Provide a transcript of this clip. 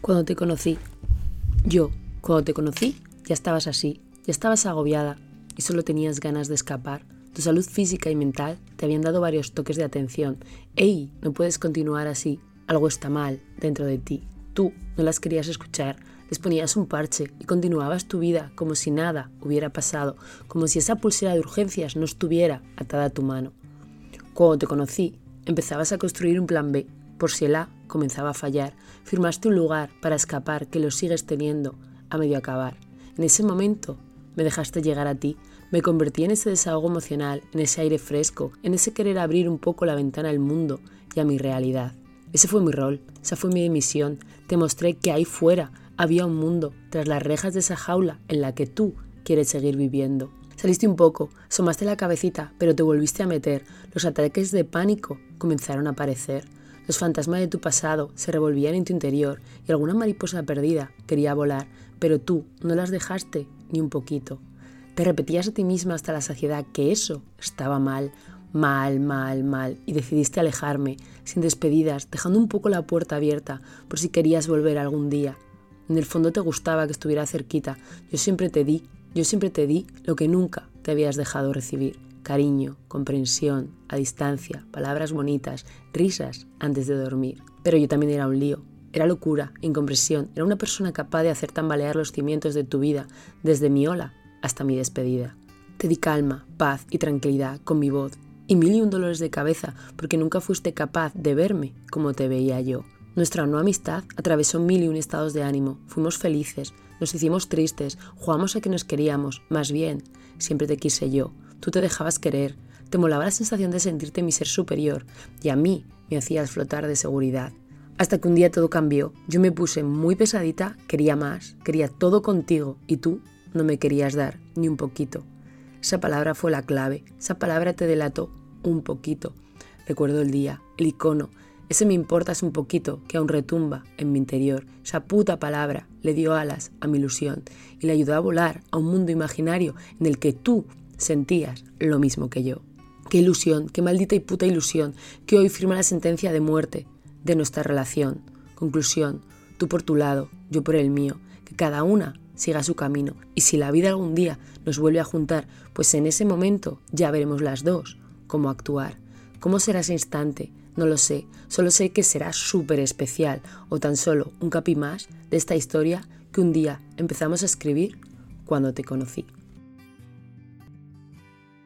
Cuando te conocí, yo, cuando te conocí, ya estabas así, ya estabas agobiada y solo tenías ganas de escapar. Tu salud física y mental te habían dado varios toques de atención. ¡Ey! No puedes continuar así. Algo está mal dentro de ti. Tú no las querías escuchar, les ponías un parche y continuabas tu vida como si nada hubiera pasado, como si esa pulsera de urgencias no estuviera atada a tu mano. Cuando te conocí, empezabas a construir un plan B, por si el A comenzaba a fallar, firmaste un lugar para escapar que lo sigues teniendo a medio acabar. En ese momento me dejaste llegar a ti, me convertí en ese desahogo emocional, en ese aire fresco, en ese querer abrir un poco la ventana al mundo y a mi realidad. Ese fue mi rol, esa fue mi misión. Te mostré que ahí fuera había un mundo, tras las rejas de esa jaula en la que tú quieres seguir viviendo. Saliste un poco, asomaste la cabecita, pero te volviste a meter. Los ataques de pánico comenzaron a aparecer. Los fantasmas de tu pasado se revolvían en tu interior y alguna mariposa perdida quería volar, pero tú no las dejaste ni un poquito. Te repetías a ti misma hasta la saciedad que eso estaba mal, mal, mal, mal, y decidiste alejarme, sin despedidas, dejando un poco la puerta abierta por si querías volver algún día. En el fondo te gustaba que estuviera cerquita, yo siempre te di, yo siempre te di lo que nunca te habías dejado recibir cariño, comprensión, a distancia, palabras bonitas, risas antes de dormir. Pero yo también era un lío. Era locura, incompresión, era una persona capaz de hacer tambalear los cimientos de tu vida, desde mi ola hasta mi despedida. Te di calma, paz y tranquilidad con mi voz, y mil y un dolores de cabeza porque nunca fuiste capaz de verme como te veía yo. Nuestra no amistad atravesó mil y un estados de ánimo. Fuimos felices, nos hicimos tristes, jugamos a que nos queríamos, más bien, siempre te quise yo, Tú te dejabas querer, te molaba la sensación de sentirte mi ser superior y a mí me hacías flotar de seguridad. Hasta que un día todo cambió. Yo me puse muy pesadita, quería más, quería todo contigo y tú no me querías dar ni un poquito. Esa palabra fue la clave, esa palabra te delató un poquito. Recuerdo el día, el icono, ese me importas un poquito que aún retumba en mi interior. Esa puta palabra le dio alas a mi ilusión y le ayudó a volar a un mundo imaginario en el que tú sentías lo mismo que yo. Qué ilusión, qué maldita y puta ilusión, que hoy firma la sentencia de muerte de nuestra relación. Conclusión, tú por tu lado, yo por el mío, que cada una siga su camino. Y si la vida algún día nos vuelve a juntar, pues en ese momento ya veremos las dos cómo actuar. ¿Cómo será ese instante? No lo sé, solo sé que será súper especial o tan solo un capi más de esta historia que un día empezamos a escribir cuando te conocí.